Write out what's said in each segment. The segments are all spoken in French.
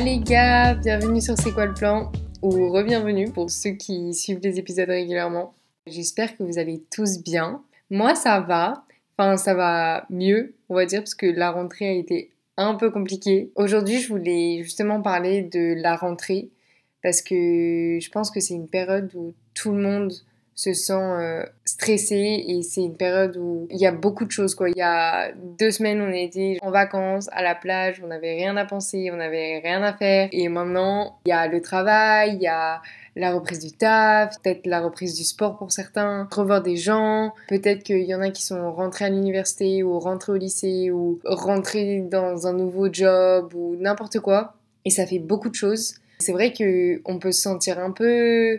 les gars, bienvenue sur C'est quoi le plan ou re-bienvenue pour ceux qui suivent les épisodes régulièrement. J'espère que vous allez tous bien. Moi ça va, enfin ça va mieux on va dire parce que la rentrée a été un peu compliquée. Aujourd'hui je voulais justement parler de la rentrée parce que je pense que c'est une période où tout le monde se sent euh, stressé et c'est une période où il y a beaucoup de choses quoi. Il y a deux semaines on était en vacances à la plage, on n'avait rien à penser, on n'avait rien à faire et maintenant il y a le travail, il y a la reprise du taf, peut-être la reprise du sport pour certains, revoir des gens, peut-être qu'il y en a qui sont rentrés à l'université ou rentrés au lycée ou rentrés dans un nouveau job ou n'importe quoi et ça fait beaucoup de choses. C'est vrai que on peut se sentir un peu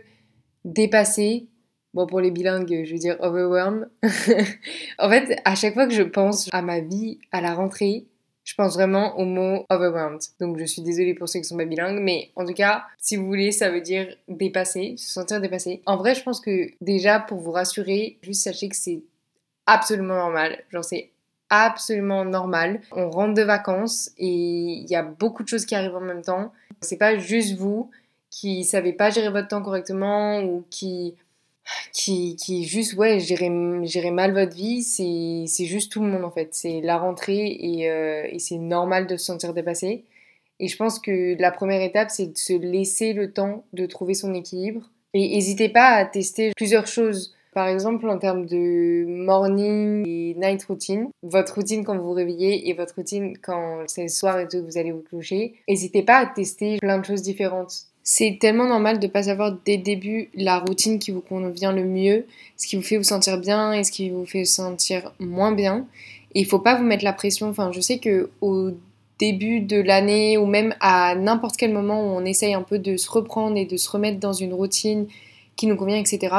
dépassé Bon, pour les bilingues, je veux dire overwhelmed. en fait, à chaque fois que je pense à ma vie à la rentrée, je pense vraiment au mot overwhelmed. Donc je suis désolée pour ceux qui sont pas bilingues, mais en tout cas, si vous voulez, ça veut dire dépasser, se sentir dépassé. En vrai, je pense que déjà, pour vous rassurer, juste sachez que c'est absolument normal. Genre, c'est absolument normal. On rentre de vacances et il y a beaucoup de choses qui arrivent en même temps. C'est pas juste vous qui savez pas gérer votre temps correctement ou qui qui, qui juste, ouais, gérer, mal votre vie, c'est juste tout le monde en fait. C'est la rentrée et, euh, et c'est normal de se sentir dépassé. Et je pense que la première étape, c'est de se laisser le temps de trouver son équilibre. Et n'hésitez pas à tester plusieurs choses. Par exemple, en termes de morning et night routine, votre routine quand vous vous réveillez et votre routine quand c'est le soir et tout, vous allez vous coucher. N'hésitez pas à tester plein de choses différentes c'est tellement normal de ne pas savoir dès le début la routine qui vous convient le mieux, ce qui vous fait vous sentir bien et ce qui vous fait sentir moins bien. Et il faut pas vous mettre la pression. Enfin, je sais que au début de l'année ou même à n'importe quel moment où on essaye un peu de se reprendre et de se remettre dans une routine qui nous convient, etc.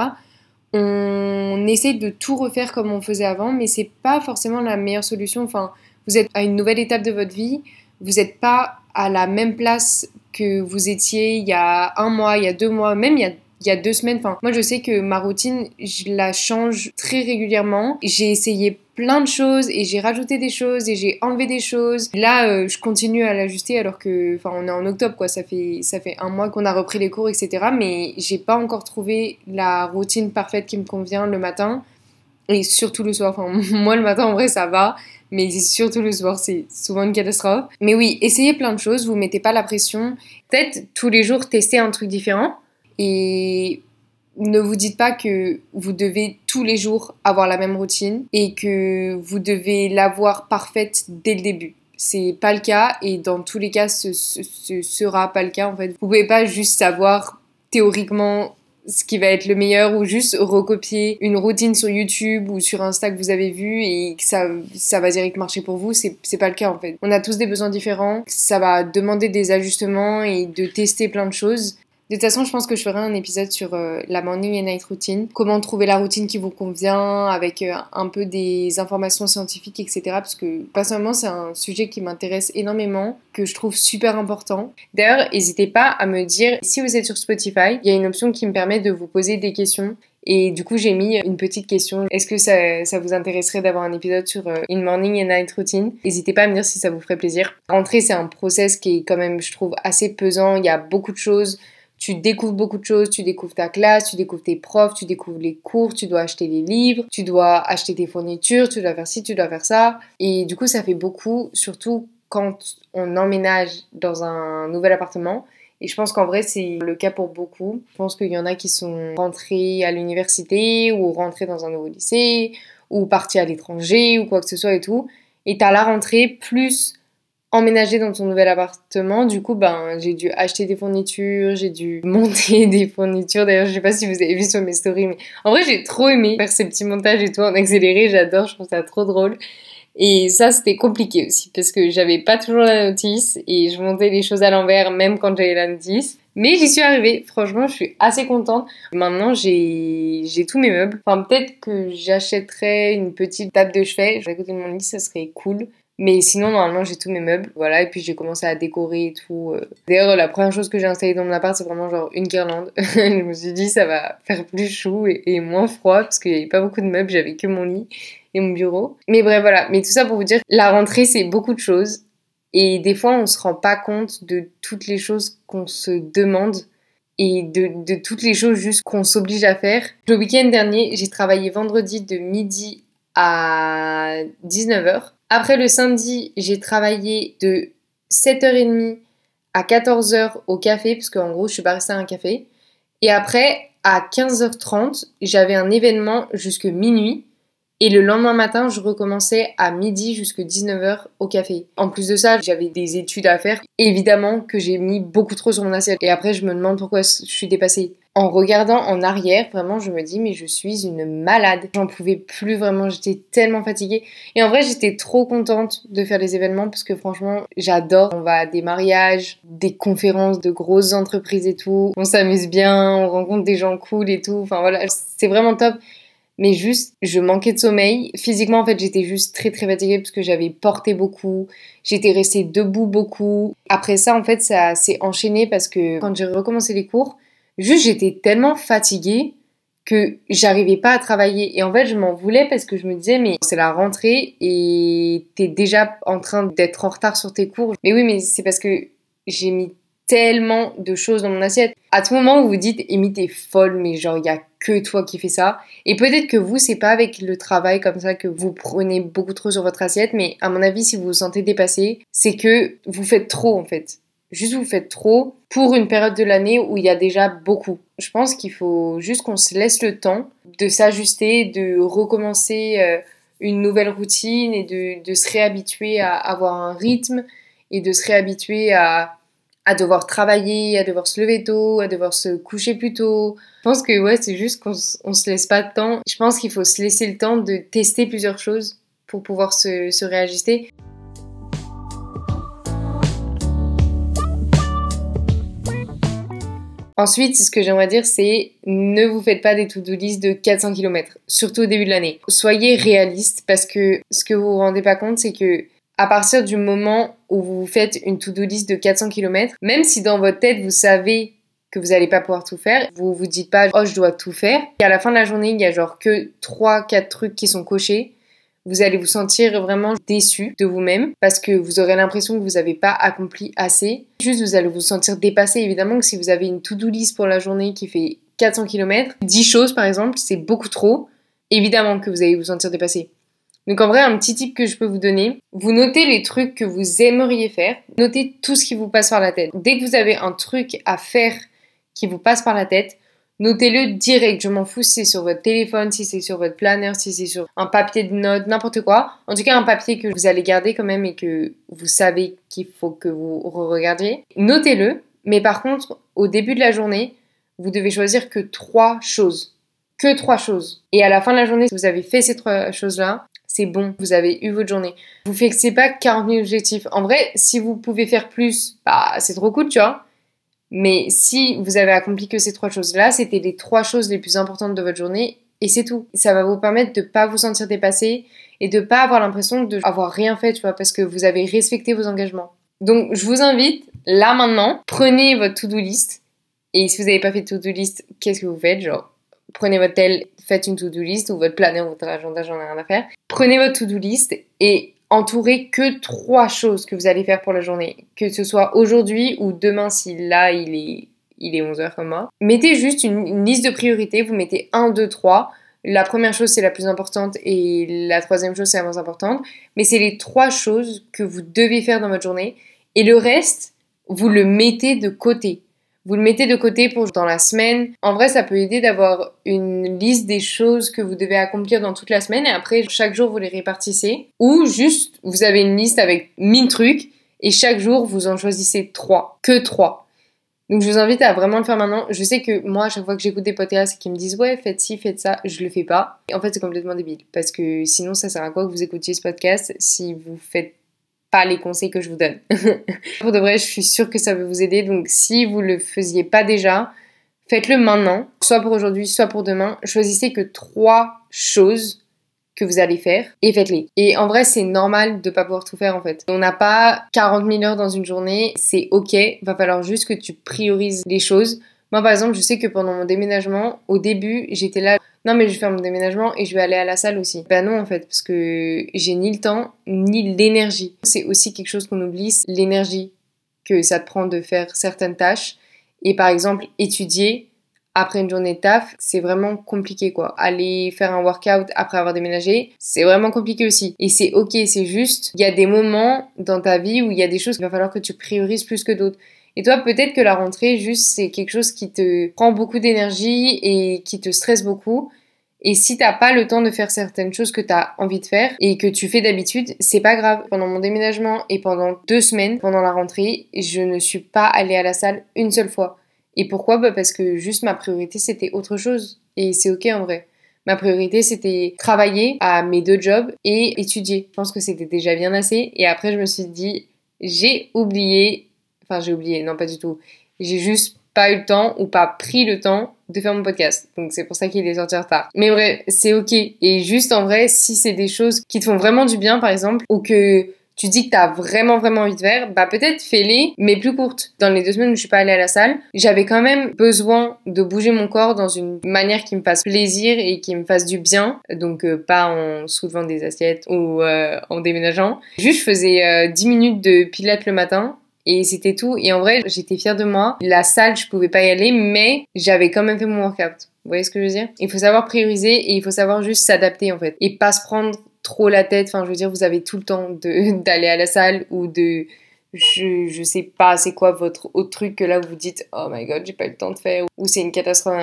On essaye de tout refaire comme on faisait avant, mais c'est pas forcément la meilleure solution. Enfin, vous êtes à une nouvelle étape de votre vie, vous n'êtes pas à la même place que vous étiez il y a un mois, il y a deux mois, même il y a il y a deux semaines. Enfin, moi, je sais que ma routine, je la change très régulièrement. J'ai essayé plein de choses et j'ai rajouté des choses et j'ai enlevé des choses. Là, euh, je continue à l'ajuster alors que, enfin, on est en octobre, quoi. Ça fait, ça fait un mois qu'on a repris les cours, etc. Mais j'ai pas encore trouvé la routine parfaite qui me convient le matin et surtout le soir. Enfin, moi, le matin, en vrai, ça va mais surtout le soir, c'est souvent une catastrophe. Mais oui, essayez plein de choses, vous mettez pas la pression. Peut-être tous les jours tester un truc différent et ne vous dites pas que vous devez tous les jours avoir la même routine et que vous devez l'avoir parfaite dès le début. C'est pas le cas et dans tous les cas, ce, ce sera pas le cas en fait. Vous pouvez pas juste savoir théoriquement ce qui va être le meilleur ou juste recopier une routine sur YouTube ou sur Insta que vous avez vu et que ça, ça va direct marcher pour vous, c'est, pas le cas en fait. On a tous des besoins différents, ça va demander des ajustements et de tester plein de choses. De toute façon, je pense que je ferai un épisode sur euh, la morning et night routine, comment trouver la routine qui vous convient, avec euh, un peu des informations scientifiques, etc. Parce que personnellement, c'est un sujet qui m'intéresse énormément, que je trouve super important. D'ailleurs, n'hésitez pas à me dire, si vous êtes sur Spotify, il y a une option qui me permet de vous poser des questions. Et du coup, j'ai mis une petite question. Est-ce que ça, vous intéresserait d'avoir un épisode sur euh, une morning et night routine? N'hésitez pas à me dire si ça vous ferait plaisir. Rentrer, c'est un process qui est quand même, je trouve, assez pesant. Il y a beaucoup de choses tu découvres beaucoup de choses, tu découvres ta classe, tu découvres tes profs, tu découvres les cours, tu dois acheter les livres, tu dois acheter tes fournitures, tu dois faire ci, tu dois faire ça. Et du coup, ça fait beaucoup, surtout quand on emménage dans un nouvel appartement. Et je pense qu'en vrai, c'est le cas pour beaucoup. Je pense qu'il y en a qui sont rentrés à l'université ou rentrés dans un nouveau lycée ou partis à l'étranger ou quoi que ce soit et tout. Et t'as la rentrée plus emménager dans ton nouvel appartement, du coup, ben, j'ai dû acheter des fournitures, j'ai dû monter des fournitures. D'ailleurs, je sais pas si vous avez vu sur mes stories, mais en vrai, j'ai trop aimé faire ces petits montages et tout en accéléré. J'adore, je trouve ça trop drôle. Et ça, c'était compliqué aussi parce que j'avais pas toujours la notice et je montais les choses à l'envers même quand j'avais la notice. Mais j'y suis arrivée. Franchement, je suis assez contente. Maintenant, j'ai, j'ai tous mes meubles. Enfin, peut-être que j'achèterais une petite table de chevet à côté de mon lit, ça serait cool. Mais sinon, normalement, j'ai tous mes meubles. Voilà, et puis j'ai commencé à décorer et tout. Euh. D'ailleurs, la première chose que j'ai installée dans mon appart, c'est vraiment genre une guirlande. je me suis dit, ça va faire plus chaud et, moins froid parce qu'il n'y avait pas beaucoup de meubles, j'avais que mon lit et mon bureau. Mais bref, voilà. Mais tout ça pour vous dire, la rentrée, c'est beaucoup de choses. Et des fois, on se rend pas compte de toutes les choses qu'on se demande et de, de toutes les choses juste qu'on s'oblige à faire. Le week-end dernier, j'ai travaillé vendredi de midi à 19h. Après le samedi, j'ai travaillé de 7h30 à 14h au café, parce qu'en gros, je suis restée à un café. Et après, à 15h30, j'avais un événement jusque minuit. Et le lendemain matin, je recommençais à midi jusqu'à 19h au café. En plus de ça, j'avais des études à faire. Évidemment que j'ai mis beaucoup trop sur mon assiette. Et après, je me demande pourquoi je suis dépassée. En regardant en arrière, vraiment, je me dis, mais je suis une malade. J'en pouvais plus vraiment, j'étais tellement fatiguée. Et en vrai, j'étais trop contente de faire les événements parce que franchement, j'adore. On va à des mariages, des conférences de grosses entreprises et tout. On s'amuse bien, on rencontre des gens cool et tout. Enfin voilà, c'est vraiment top mais juste je manquais de sommeil. Physiquement en fait j'étais juste très très fatiguée parce que j'avais porté beaucoup, j'étais restée debout beaucoup. Après ça en fait ça s'est enchaîné parce que quand j'ai recommencé les cours, juste j'étais tellement fatiguée que j'arrivais pas à travailler et en fait je m'en voulais parce que je me disais mais c'est la rentrée et t'es déjà en train d'être en retard sur tes cours. Mais oui mais c'est parce que j'ai mis tellement de choses dans mon assiette. À tout moment, vous vous dites, Amy, t'es folle, mais genre, il y a que toi qui fais ça. Et peut-être que vous, c'est pas avec le travail comme ça que vous prenez beaucoup trop sur votre assiette, mais à mon avis, si vous vous sentez dépassé, c'est que vous faites trop, en fait. Juste vous faites trop pour une période de l'année où il y a déjà beaucoup. Je pense qu'il faut juste qu'on se laisse le temps de s'ajuster, de recommencer euh, une nouvelle routine et de, se réhabituer à avoir un rythme et de se réhabituer à à devoir travailler, à devoir se lever tôt, à devoir se coucher plus tôt. Je pense que ouais, c'est juste qu'on on se laisse pas de temps. Je pense qu'il faut se laisser le temps de tester plusieurs choses pour pouvoir se, se réajuster. Ensuite, ce que j'aimerais dire, c'est ne vous faites pas des to-do list de 400 km, surtout au début de l'année. Soyez réaliste parce que ce que vous vous rendez pas compte, c'est que à partir du moment où vous faites une to-do list de 400 km, même si dans votre tête vous savez que vous n'allez pas pouvoir tout faire, vous vous dites pas oh je dois tout faire. Et à la fin de la journée, il y a genre que 3 4 trucs qui sont cochés. Vous allez vous sentir vraiment déçu de vous-même parce que vous aurez l'impression que vous n'avez pas accompli assez. Juste vous allez vous sentir dépassé évidemment que si vous avez une to-do list pour la journée qui fait 400 km, 10 choses par exemple, c'est beaucoup trop. Évidemment que vous allez vous sentir dépassé. Donc en vrai, un petit tip que je peux vous donner, vous notez les trucs que vous aimeriez faire, notez tout ce qui vous passe par la tête. Dès que vous avez un truc à faire qui vous passe par la tête, notez-le direct. Je m'en fous si c'est sur votre téléphone, si c'est sur votre planner, si c'est sur un papier de notes, n'importe quoi. En tout cas, un papier que vous allez garder quand même et que vous savez qu'il faut que vous regardiez. Notez-le, mais par contre, au début de la journée, vous devez choisir que trois choses. Que trois choses. Et à la fin de la journée, si vous avez fait ces trois choses-là, c'est bon, vous avez eu votre journée. Vous fixez pas 40 000 objectifs. En vrai, si vous pouvez faire plus, bah c'est trop cool, tu vois. Mais si vous avez accompli que ces trois choses-là, c'était les trois choses les plus importantes de votre journée et c'est tout. Ça va vous permettre de pas vous sentir dépassé et de pas avoir l'impression d'avoir rien fait, tu vois, parce que vous avez respecté vos engagements. Donc, je vous invite, là maintenant, prenez votre to-do list. Et si vous n'avez pas fait de to-do list, qu'est-ce que vous faites Genre, prenez votre tel, faites une to-do list ou votre planner, votre agenda, j'en ai rien à faire. Prenez votre to-do list et entourez que trois choses que vous allez faire pour la journée. Que ce soit aujourd'hui ou demain si là il est, il est 11h comme moi. Mettez juste une, liste de priorités, vous mettez 1, 2, 3. La première chose c'est la plus importante et la troisième chose c'est la moins importante. Mais c'est les trois choses que vous devez faire dans votre journée. Et le reste, vous le mettez de côté. Vous le mettez de côté pour dans la semaine. En vrai, ça peut aider d'avoir une liste des choses que vous devez accomplir dans toute la semaine et après, chaque jour, vous les répartissez. Ou juste, vous avez une liste avec 1000 trucs et chaque jour, vous en choisissez 3. Que 3. Donc, je vous invite à vraiment le faire maintenant. Je sais que moi, à chaque fois que j'écoute des podcasts qui me disent ouais, faites ci, faites ça, je le fais pas. en fait, c'est complètement débile parce que sinon, ça sert à quoi que vous écoutiez ce podcast si vous faites pas les conseils que je vous donne. pour de vrai, je suis sûre que ça va vous aider. Donc si vous le faisiez pas déjà, faites-le maintenant, soit pour aujourd'hui, soit pour demain. Choisissez que trois choses que vous allez faire et faites-les. Et en vrai, c'est normal de pas pouvoir tout faire en fait. On n'a pas 40 000 heures dans une journée, c'est ok. Va falloir juste que tu priorises les choses. Moi, par exemple, je sais que pendant mon déménagement, au début, j'étais là, non, mais je vais faire mon déménagement et je vais aller à la salle aussi. Ben non, en fait, parce que j'ai ni le temps, ni l'énergie. C'est aussi quelque chose qu'on oublie, l'énergie que ça te prend de faire certaines tâches. Et par exemple, étudier, après une journée de taf, c'est vraiment compliqué quoi. Aller faire un workout après avoir déménagé, c'est vraiment compliqué aussi. Et c'est ok, c'est juste, il y a des moments dans ta vie où il y a des choses qu'il va falloir que tu priorises plus que d'autres. Et toi, peut-être que la rentrée, juste, c'est quelque chose qui te prend beaucoup d'énergie et qui te stresse beaucoup. Et si t'as pas le temps de faire certaines choses que t'as envie de faire et que tu fais d'habitude, c'est pas grave. Pendant mon déménagement et pendant deux semaines, pendant la rentrée, je ne suis pas allée à la salle une seule fois. Et pourquoi? Bah Parce que juste ma priorité c'était autre chose. Et c'est ok en vrai. Ma priorité c'était travailler à mes deux jobs et étudier. Je pense que c'était déjà bien assez. Et après je me suis dit, j'ai oublié, enfin j'ai oublié, non pas du tout. J'ai juste pas eu le temps ou pas pris le temps de faire mon podcast. Donc c'est pour ça qu'il est sorti en retard. Mais vrai, c'est ok. Et juste en vrai, si c'est des choses qui te font vraiment du bien par exemple, ou que tu dis que t'as vraiment vraiment envie de faire, bah peut-être fais-les, mais plus courtes. Dans les deux semaines où je suis pas allée à la salle, j'avais quand même besoin de bouger mon corps dans une manière qui me fasse plaisir et qui me fasse du bien. Donc euh, pas en soulevant des assiettes ou euh, en déménageant. Juste je faisais 10 euh, minutes de pilates le matin et c'était tout. Et en vrai, j'étais fière de moi. La salle, je pouvais pas y aller, mais j'avais quand même fait mon workout. Vous voyez ce que je veux dire? Il faut savoir prioriser et il faut savoir juste s'adapter en fait. Et pas se prendre trop la tête. Enfin, je veux dire, vous avez tout le temps d'aller à la salle ou de. Je, je sais pas, c'est quoi votre autre truc que là vous dites Oh my god, j'ai pas eu le temps de faire ou c'est une catastrophe.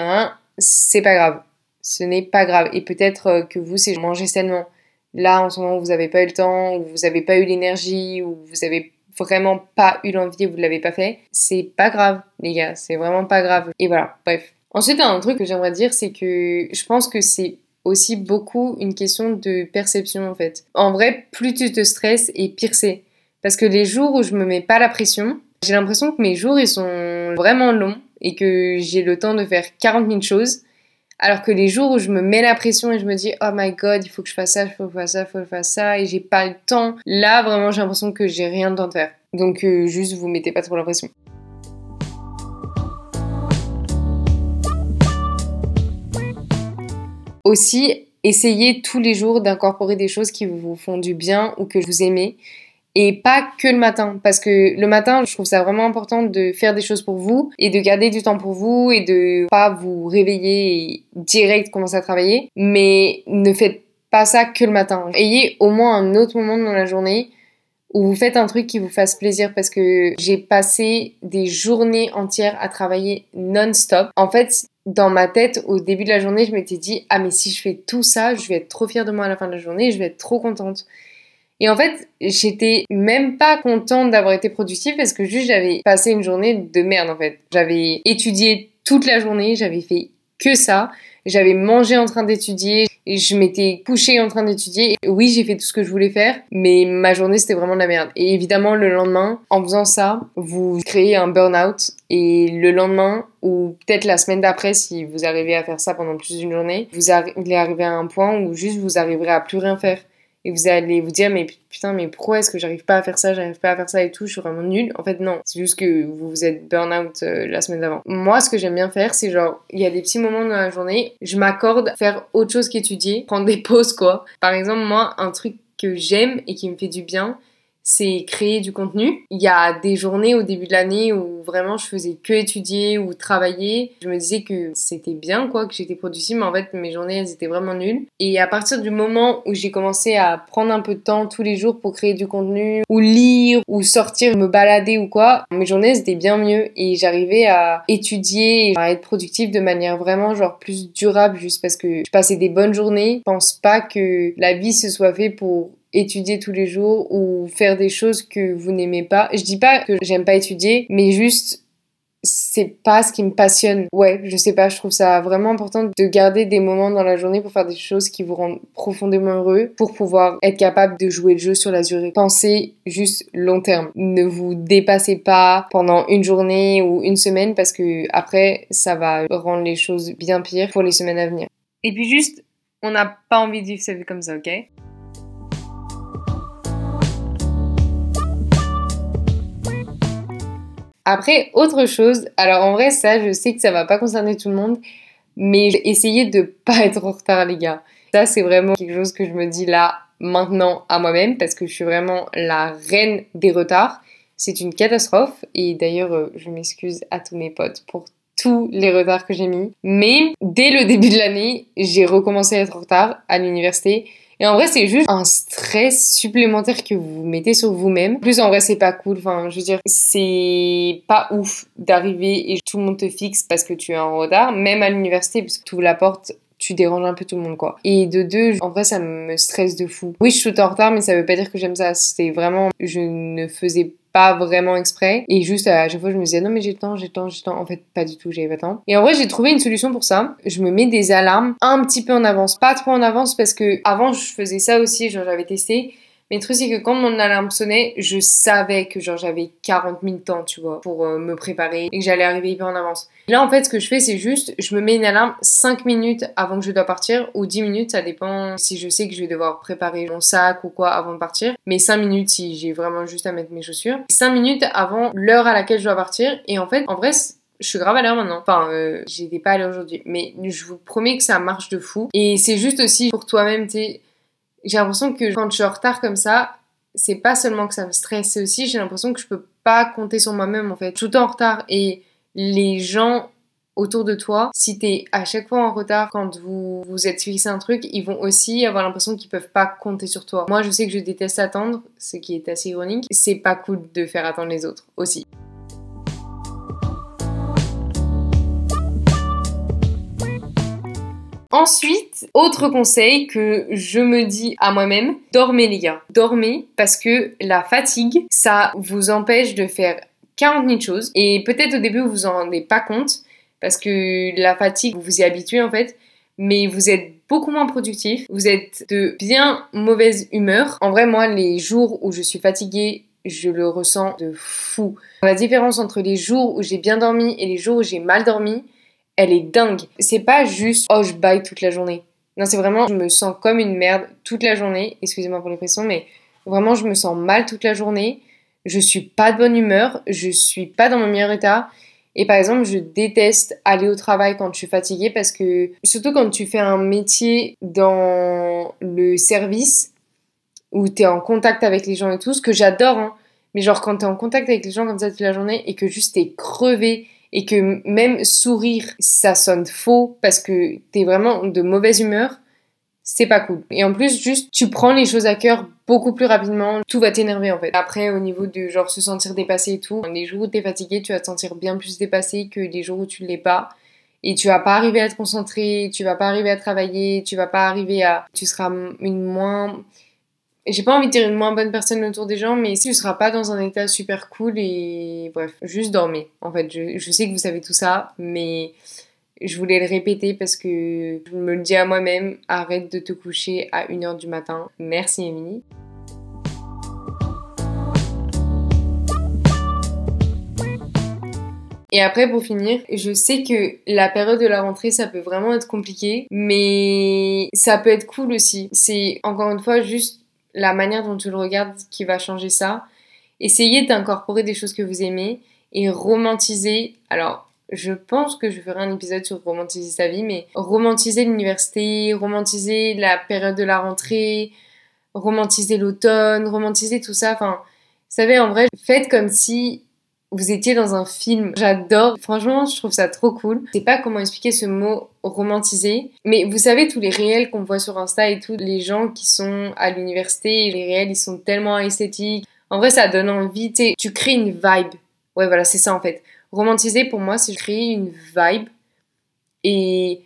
C'est pas grave. Ce n'est pas grave. Et peut-être euh, que vous, c'est manger sainement. Là, en ce moment, vous avez pas eu le temps, ou vous avez pas eu l'énergie, ou vous avez vraiment pas eu l'envie et vous l'avez pas fait. C'est pas grave, les gars. C'est vraiment pas grave. Et voilà, bref. Ensuite, un truc que j'aimerais dire, c'est que je pense que c'est aussi beaucoup une question de perception en fait. En vrai, plus tu te stresses et pire c'est. Parce que les jours où je me mets pas la pression, j'ai l'impression que mes jours ils sont vraiment longs et que j'ai le temps de faire 40 000 choses. Alors que les jours où je me mets la pression et je me dis oh my god, il faut que je fasse ça, il faut que je fasse ça, il faut que je fasse ça et j'ai pas le temps, là vraiment j'ai l'impression que j'ai rien de temps de faire. Donc euh, juste vous mettez pas trop la pression. Aussi, essayez tous les jours d'incorporer des choses qui vous font du bien ou que vous aimez. Et pas que le matin, parce que le matin, je trouve ça vraiment important de faire des choses pour vous et de garder du temps pour vous et de pas vous réveiller et direct commencer à travailler. Mais ne faites pas ça que le matin. Ayez au moins un autre moment dans la journée où vous faites un truc qui vous fasse plaisir parce que j'ai passé des journées entières à travailler non-stop. En fait, dans ma tête, au début de la journée, je m'étais dit Ah, mais si je fais tout ça, je vais être trop fière de moi à la fin de la journée, je vais être trop contente. Et en fait, j'étais même pas contente d'avoir été productive parce que juste j'avais passé une journée de merde en fait. J'avais étudié toute la journée, j'avais fait que ça. J'avais mangé en train d'étudier, je m'étais couchée en train d'étudier. Oui, j'ai fait tout ce que je voulais faire, mais ma journée c'était vraiment de la merde. Et évidemment, le lendemain, en faisant ça, vous créez un burn-out. Et le lendemain, ou peut-être la semaine d'après, si vous arrivez à faire ça pendant plus d'une journée, vous allez arriver à un point où juste vous arriverez à plus rien faire et vous allez vous dire mais putain mais pourquoi est-ce que j'arrive pas à faire ça j'arrive pas à faire ça et tout je suis vraiment nulle. En fait non c'est juste que vous vous êtes burn out euh, la semaine d'avant. Moi ce que j'aime bien faire c'est genre il y a des petits moments dans la journée je m'accorde faire autre chose qu'étudier prendre des pauses quoi. Par exemple moi un truc que j'aime et qui me fait du bien c'est créer du contenu. Il y a des journées au début de l'année où vraiment je faisais que étudier ou travailler. Je me disais que c'était bien quoi, que j'étais productive, mais en fait mes journées elles étaient vraiment nulles. Et à partir du moment où j'ai commencé à prendre un peu de temps tous les jours pour créer du contenu, ou lire, ou sortir, me balader ou quoi, mes journées elles étaient bien mieux et j'arrivais à étudier à être productive de manière vraiment genre plus durable juste parce que je passais des bonnes journées. Je pense pas que la vie se soit fait pour étudier tous les jours ou faire des choses que vous n'aimez pas. Je dis pas que j'aime pas étudier, mais juste c'est pas ce qui me passionne. Ouais, je sais pas, je trouve ça vraiment important de garder des moments dans la journée pour faire des choses qui vous rendent profondément heureux pour pouvoir être capable de jouer le jeu sur la durée. Pensez juste long terme. Ne vous dépassez pas pendant une journée ou une semaine parce que après ça va rendre les choses bien pires pour les semaines à venir. Et puis juste, on n'a pas envie de vivre sa vie comme ça, ok? Après, autre chose, alors en vrai, ça, je sais que ça va pas concerner tout le monde, mais essayez de pas être en retard, les gars. Ça, c'est vraiment quelque chose que je me dis là, maintenant, à moi-même, parce que je suis vraiment la reine des retards. C'est une catastrophe, et d'ailleurs, euh, je m'excuse à tous mes potes pour tous les retards que j'ai mis. Mais dès le début de l'année, j'ai recommencé à être en retard à l'université. Et en vrai, c'est juste un stress supplémentaire que vous mettez sur vous-même. Plus, en vrai, c'est pas cool. Enfin, je veux dire, c'est pas ouf d'arriver et tout le monde te fixe parce que tu es en retard, même à l'université, parce que tu ouvres la porte, tu déranges un peu tout le monde quoi. Et de deux, en vrai ça me stresse de fou. Oui, je suis en retard mais ça veut pas dire que j'aime ça. C'est vraiment je ne faisais pas vraiment exprès et juste à chaque fois je me disais non mais j'ai le temps, j'ai le temps, j'ai le temps. En fait, pas du tout, j'avais pas le temps. Et en vrai, j'ai trouvé une solution pour ça. Je me mets des alarmes un petit peu en avance, pas trop en avance parce que avant je faisais ça aussi, genre j'avais testé mais le truc, c'est que quand mon alarme sonnait, je savais que genre j'avais 40 000 temps, tu vois, pour euh, me préparer et que j'allais arriver hyper en avance. Là, en fait, ce que je fais, c'est juste, je me mets une alarme 5 minutes avant que je dois partir ou 10 minutes, ça dépend si je sais que je vais devoir préparer mon sac ou quoi avant de partir. Mais 5 minutes si j'ai vraiment juste à mettre mes chaussures. 5 minutes avant l'heure à laquelle je dois partir. Et en fait, en vrai, je suis grave à l'heure maintenant. Enfin, euh, j'étais pas à l'heure aujourd'hui. Mais je vous promets que ça marche de fou. Et c'est juste aussi pour toi-même, tu j'ai l'impression que quand je suis en retard comme ça, c'est pas seulement que ça me stresse, c'est aussi j'ai l'impression que je peux pas compter sur moi-même en fait. Je suis tout en retard et les gens autour de toi, si t'es à chaque fois en retard quand vous vous êtes fixé un truc, ils vont aussi avoir l'impression qu'ils peuvent pas compter sur toi. Moi, je sais que je déteste attendre, ce qui est assez ironique. C'est pas cool de faire attendre les autres aussi. Ensuite, autre conseil que je me dis à moi-même, dormez les gars. Dormez parce que la fatigue, ça vous empêche de faire 40 000 choses. Et peut-être au début vous vous en rendez pas compte parce que la fatigue, vous vous y habituez en fait. Mais vous êtes beaucoup moins productif, vous êtes de bien mauvaise humeur. En vrai, moi, les jours où je suis fatiguée, je le ressens de fou. La différence entre les jours où j'ai bien dormi et les jours où j'ai mal dormi, elle est dingue. C'est pas juste oh je baille toute la journée. Non, c'est vraiment je me sens comme une merde toute la journée. Excusez-moi pour l'expression, mais vraiment je me sens mal toute la journée. Je suis pas de bonne humeur, je suis pas dans mon meilleur état. Et par exemple, je déteste aller au travail quand je suis fatiguée parce que, surtout quand tu fais un métier dans le service où tu es en contact avec les gens et tout, ce que j'adore, hein. mais genre quand tu es en contact avec les gens comme ça toute la journée et que juste t'es crevé et que même sourire, ça sonne faux parce que t'es vraiment de mauvaise humeur, c'est pas cool. Et en plus, juste, tu prends les choses à cœur beaucoup plus rapidement, tout va t'énerver en fait. Après, au niveau de genre se sentir dépassé et tout, les jours où t'es fatigué, tu vas te sentir bien plus dépassé que les jours où tu l'es pas. Et tu vas pas arriver à te concentrer, tu vas pas arriver à travailler, tu vas pas arriver à... Tu seras une moins j'ai pas envie de dire une moins bonne personne autour des gens, mais si tu seras pas dans un état super cool et bref, juste dormir. En fait, je, sais que vous savez tout ça, mais je voulais le répéter parce que je me le dis à moi-même, arrête de te coucher à 1h du matin. Merci Émilie. Et après, pour finir, je sais que la période de la rentrée, ça peut vraiment être compliqué, mais ça peut être cool aussi. C'est encore une fois juste la manière dont tu le regardes qui va changer ça. Essayez d'incorporer des choses que vous aimez et romantiser. Alors, je pense que je ferai un épisode sur romantiser sa vie, mais romantiser l'université, romantiser la période de la rentrée, romantiser l'automne, romantiser tout ça. Enfin, vous savez, en vrai, faites comme si vous étiez dans un film. J'adore. Franchement, je trouve ça trop cool. Je sais pas comment expliquer ce mot romantisé, mais vous savez tous les réels qu'on voit sur Insta et tout, les gens qui sont à l'université, les réels, ils sont tellement esthétiques. En vrai, ça donne envie. Tu crées une vibe. Ouais, voilà, c'est ça en fait. Romantiser pour moi, c'est créer une vibe et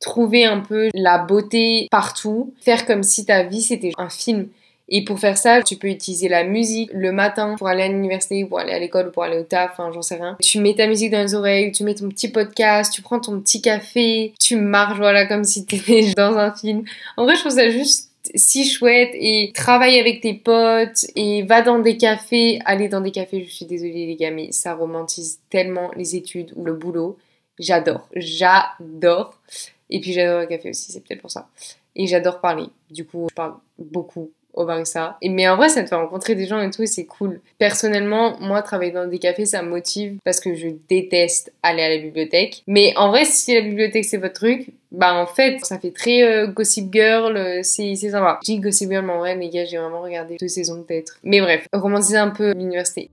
trouver un peu la beauté partout, faire comme si ta vie c'était un film. Et pour faire ça, tu peux utiliser la musique le matin pour aller à l'université, pour aller à l'école, pour aller au taf, enfin j'en sais rien. Tu mets ta musique dans les oreilles, tu mets ton petit podcast, tu prends ton petit café, tu marches voilà comme si t'étais dans un film. En vrai, je trouve ça juste si chouette et travaille avec tes potes et va dans des cafés. Aller dans des cafés, je suis désolée les gars, mais ça romantise tellement les études ou le boulot. J'adore, j'adore. Et puis j'adore le café aussi, c'est peut-être pour ça. Et j'adore parler. Du coup, je parle beaucoup au barista. Et, mais en vrai, ça te fait rencontrer des gens et tout, et c'est cool. Personnellement, moi, travailler dans des cafés, ça me motive parce que je déteste aller à la bibliothèque. Mais en vrai, si la bibliothèque c'est votre truc, bah en fait, ça fait très euh, Gossip Girl, euh, c'est sympa. Je dis Gossip Girl, mais en vrai, les gars, j'ai vraiment regardé deux saisons peut-être. Mais bref, romantiser un peu l'université.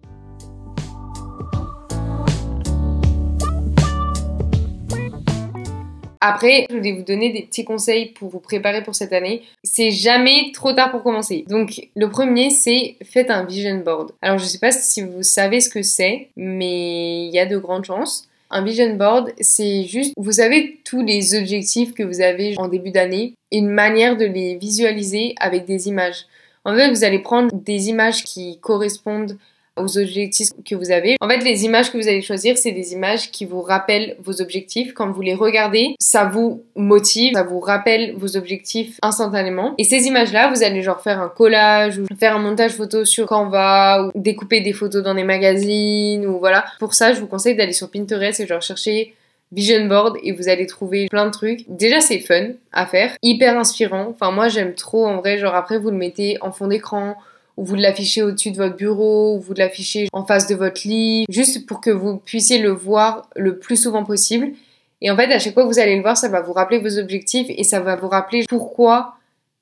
Après, je voulais vous donner des petits conseils pour vous préparer pour cette année. C'est jamais trop tard pour commencer. Donc, le premier, c'est faites un vision board. Alors, je sais pas si vous savez ce que c'est, mais il y a de grandes chances. Un vision board, c'est juste, vous savez tous les objectifs que vous avez en début d'année, une manière de les visualiser avec des images. En fait, vous allez prendre des images qui correspondent aux objectifs que vous avez. En fait, les images que vous allez choisir, c'est des images qui vous rappellent vos objectifs. Quand vous les regardez, ça vous motive, ça vous rappelle vos objectifs instantanément. Et ces images-là, vous allez genre faire un collage ou faire un montage photo sur Canva ou découper des photos dans des magazines ou voilà. Pour ça, je vous conseille d'aller sur Pinterest et genre chercher vision board et vous allez trouver plein de trucs. Déjà c'est fun à faire, hyper inspirant. Enfin moi j'aime trop en vrai, genre après vous le mettez en fond d'écran ou vous l'affichez au-dessus de votre bureau, ou vous l'affichez en face de votre lit, juste pour que vous puissiez le voir le plus souvent possible. Et en fait, à chaque fois que vous allez le voir, ça va vous rappeler vos objectifs et ça va vous rappeler pourquoi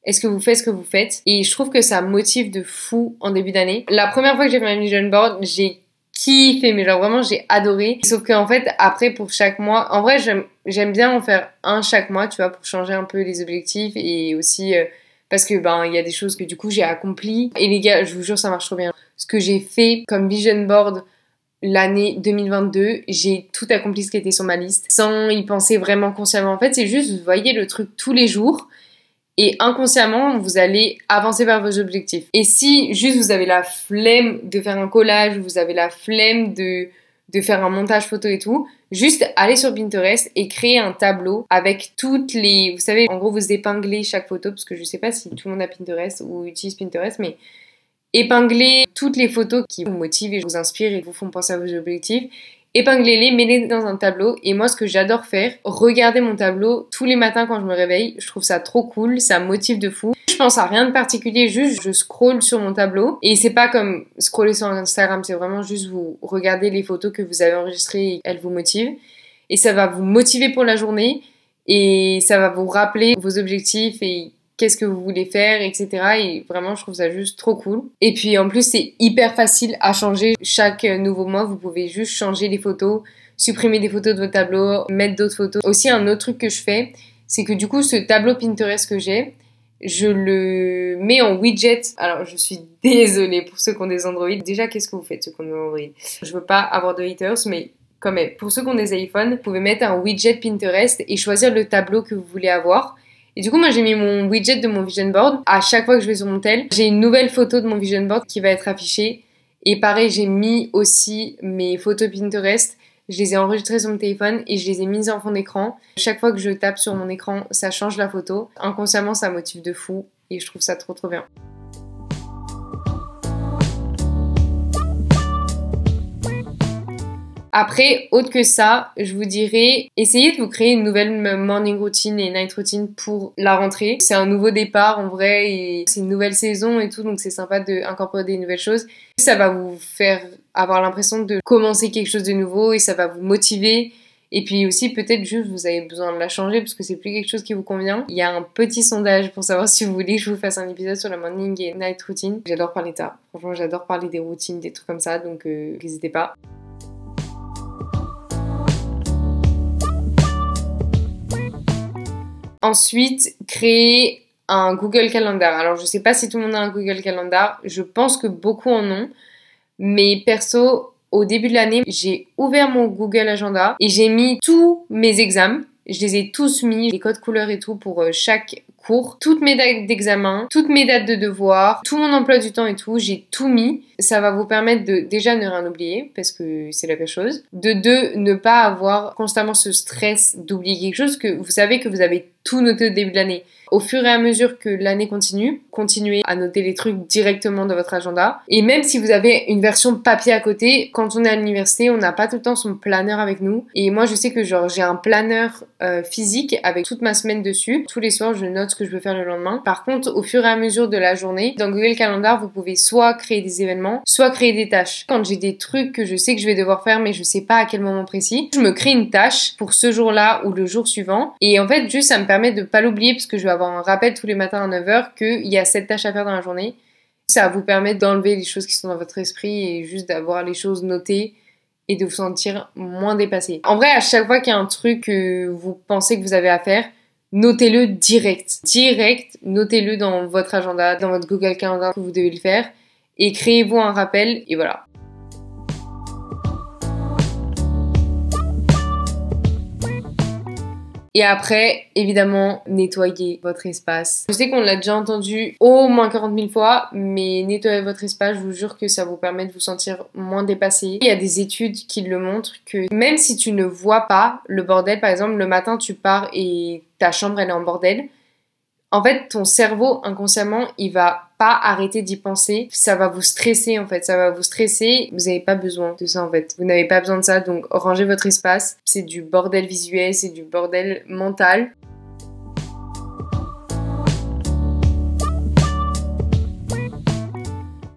est-ce que vous faites ce que vous faites. Et je trouve que ça motive de fou en début d'année. La première fois que j'ai fait un vision board, j'ai kiffé, mais genre vraiment j'ai adoré. Sauf qu'en fait, après pour chaque mois, en vrai j'aime bien en faire un chaque mois, tu vois, pour changer un peu les objectifs et aussi... Euh, parce que ben il y a des choses que du coup j'ai accompli et les gars je vous jure ça marche trop bien. Ce que j'ai fait comme vision board l'année 2022 j'ai tout accompli ce qui était sur ma liste sans y penser vraiment consciemment. En fait c'est juste vous voyez le truc tous les jours et inconsciemment vous allez avancer vers vos objectifs. Et si juste vous avez la flemme de faire un collage vous avez la flemme de de faire un montage photo et tout, juste aller sur Pinterest et créer un tableau avec toutes les... Vous savez, en gros, vous épinglez chaque photo, parce que je sais pas si tout le monde a Pinterest ou utilise Pinterest, mais épinglez toutes les photos qui vous motivent et vous inspirent et vous font penser à vos objectifs épinglez-les, mettez-les dans un tableau. Et moi, ce que j'adore faire, regarder mon tableau tous les matins quand je me réveille. Je trouve ça trop cool, ça motive de fou. Je pense à rien de particulier, juste je scroll sur mon tableau. Et c'est pas comme scroller sur Instagram, c'est vraiment juste vous regardez les photos que vous avez enregistrées et elles vous motivent. Et ça va vous motiver pour la journée et ça va vous rappeler vos objectifs et qu'est-ce que vous voulez faire, etc. Et vraiment, je trouve ça juste trop cool. Et puis en plus, c'est hyper facile à changer. Chaque nouveau mois, vous pouvez juste changer les photos, supprimer des photos de votre tableau, mettre d'autres photos. Aussi, un autre truc que je fais, c'est que du coup, ce tableau Pinterest que j'ai, je le mets en widget. Alors, je suis désolée pour ceux qui ont des Android. Déjà, qu'est-ce que vous faites, ceux qui ont des Android? Je veux pas avoir de haters, mais quand même, pour ceux qui ont des iPhones, vous pouvez mettre un widget Pinterest et choisir le tableau que vous voulez avoir. Et du coup, moi, j'ai mis mon widget de mon vision board. À chaque fois que je vais sur mon tel, j'ai une nouvelle photo de mon vision board qui va être affichée. Et pareil, j'ai mis aussi mes photos Pinterest. Je les ai enregistrées sur mon téléphone et je les ai mises en fond d'écran. Chaque fois que je tape sur mon écran, ça change la photo. Inconsciemment, ça motive de fou et je trouve ça trop trop bien. Après, autre que ça, je vous dirais, essayez de vous créer une nouvelle morning routine et night routine pour la rentrée. C'est un nouveau départ en vrai et c'est une nouvelle saison et tout, donc c'est sympa d'incorporer des nouvelles choses. Ça va vous faire avoir l'impression de commencer quelque chose de nouveau et ça va vous motiver. Et puis aussi, peut-être juste vous avez besoin de la changer parce que c'est plus quelque chose qui vous convient. Il y a un petit sondage pour savoir si vous voulez que je vous fasse un épisode sur la morning et night routine. J'adore parler de ça. Franchement, j'adore parler des routines, des trucs comme ça, donc euh, n'hésitez pas. Ensuite, créer un Google Calendar. Alors, je ne sais pas si tout le monde a un Google Calendar. Je pense que beaucoup en ont. Mais perso, au début de l'année, j'ai ouvert mon Google Agenda et j'ai mis tous mes examens. Je les ai tous mis, les codes couleurs et tout pour euh, chaque toutes mes dates d'examen, toutes mes dates de devoir, tout mon emploi du temps et tout, j'ai tout mis. Ça va vous permettre de déjà ne rien oublier parce que c'est la pire chose. De deux, ne pas avoir constamment ce stress d'oublier quelque chose que vous savez que vous avez tout noté au début de l'année. Au fur et à mesure que l'année continue, continuez à noter les trucs directement dans votre agenda. Et même si vous avez une version papier à côté, quand on est à l'université, on n'a pas tout le temps son planeur avec nous. Et moi, je sais que genre j'ai un planeur euh, physique avec toute ma semaine dessus. Tous les soirs, je note ce que je veux faire le lendemain. Par contre, au fur et à mesure de la journée, dans Google Calendar, vous pouvez soit créer des événements, soit créer des tâches. Quand j'ai des trucs que je sais que je vais devoir faire, mais je sais pas à quel moment précis, je me crée une tâche pour ce jour-là ou le jour suivant. Et en fait, juste, ça me permet de pas l'oublier parce que je vais avoir un rappel tous les matins à 9h qu'il y a cette tâche à faire dans la journée. Ça vous permet d'enlever les choses qui sont dans votre esprit et juste d'avoir les choses notées et de vous sentir moins dépassé. En vrai, à chaque fois qu'il y a un truc que vous pensez que vous avez à faire, notez-le direct. Direct, notez-le dans votre agenda, dans votre Google Calendar que vous devez le faire et créez-vous un rappel et voilà. Et après, évidemment, nettoyez votre espace. Je sais qu'on l'a déjà entendu au moins 40 000 fois, mais nettoyer votre espace, je vous jure que ça vous permet de vous sentir moins dépassé. Il y a des études qui le montrent que même si tu ne vois pas le bordel, par exemple, le matin tu pars et ta chambre elle est en bordel, en fait, ton cerveau, inconsciemment, il va pas arrêter d'y penser. Ça va vous stresser, en fait. Ça va vous stresser. Vous n'avez pas besoin de ça, en fait. Vous n'avez pas besoin de ça. Donc, rangez votre espace. C'est du bordel visuel, c'est du bordel mental.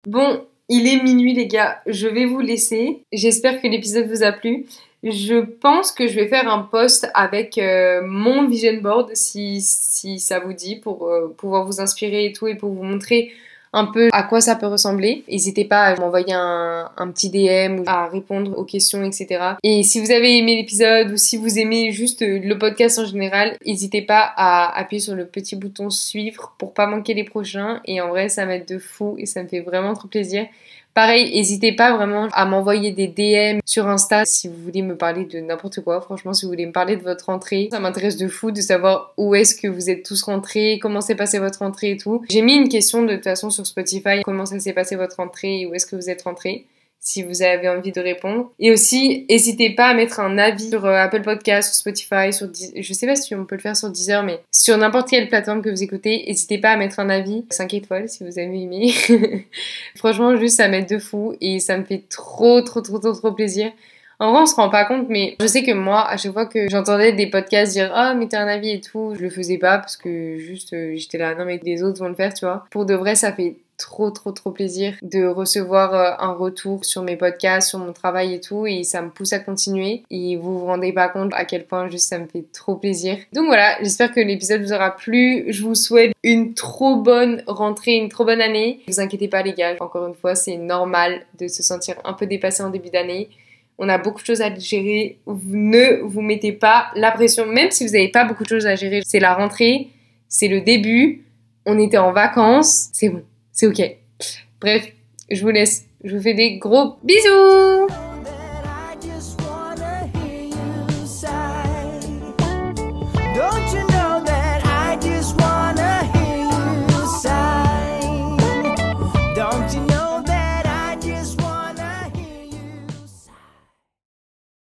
Bon, il est minuit, les gars. Je vais vous laisser. J'espère que l'épisode vous a plu. Je pense que je vais faire un post avec euh, mon vision board si, si ça vous dit pour euh, pouvoir vous inspirer et tout et pour vous montrer un peu à quoi ça peut ressembler. N'hésitez pas à m'envoyer un, un, petit DM ou à répondre aux questions, etc. Et si vous avez aimé l'épisode ou si vous aimez juste le podcast en général, n'hésitez pas à appuyer sur le petit bouton suivre pour pas manquer les prochains. Et en vrai, ça m'aide de fou et ça me fait vraiment trop plaisir. Pareil, n'hésitez pas vraiment à m'envoyer des DM sur Insta si vous voulez me parler de n'importe quoi. Franchement, si vous voulez me parler de votre rentrée, ça m'intéresse de fou de savoir où est-ce que vous êtes tous rentrés, comment s'est passé votre rentrée et tout. J'ai mis une question de toute façon sur Spotify, comment ça s'est passé votre rentrée et où est-ce que vous êtes rentrés si vous avez envie de répondre. Et aussi, n'hésitez pas à mettre un avis sur euh, Apple Podcast, sur Spotify, sur je sais pas si on peut le faire sur Deezer, mais sur n'importe quelle plateforme que vous écoutez, n'hésitez pas à mettre un avis 5 étoiles si vous avez aimé. Franchement, juste ça m'aide de fou et ça me fait trop trop trop trop trop plaisir. En vrai, on se rend pas compte, mais je sais que moi, à chaque fois que j'entendais des podcasts dire oh, mettez un avis et tout, je le faisais pas parce que juste euh, j'étais là, non, mais des autres vont le faire, tu vois. Pour de vrai, ça fait trop trop trop plaisir de recevoir euh, un retour sur mes podcasts, sur mon travail et tout et ça me pousse à continuer et vous vous rendez pas compte à quel point juste ça me fait trop plaisir. Donc voilà, j'espère que l'épisode vous aura plu. Je vous souhaite une trop bonne rentrée, une trop bonne année. Ne vous inquiétez pas les gars, encore une fois, c'est normal de se sentir un peu dépassé en début d'année. On a beaucoup de choses à gérer. Ne vous mettez pas la pression, même si vous n'avez pas beaucoup de choses à gérer. C'est la rentrée, c'est le début. On était en vacances, c'est bon c'est ok. Bref, je vous laisse. Je vous fais des gros bisous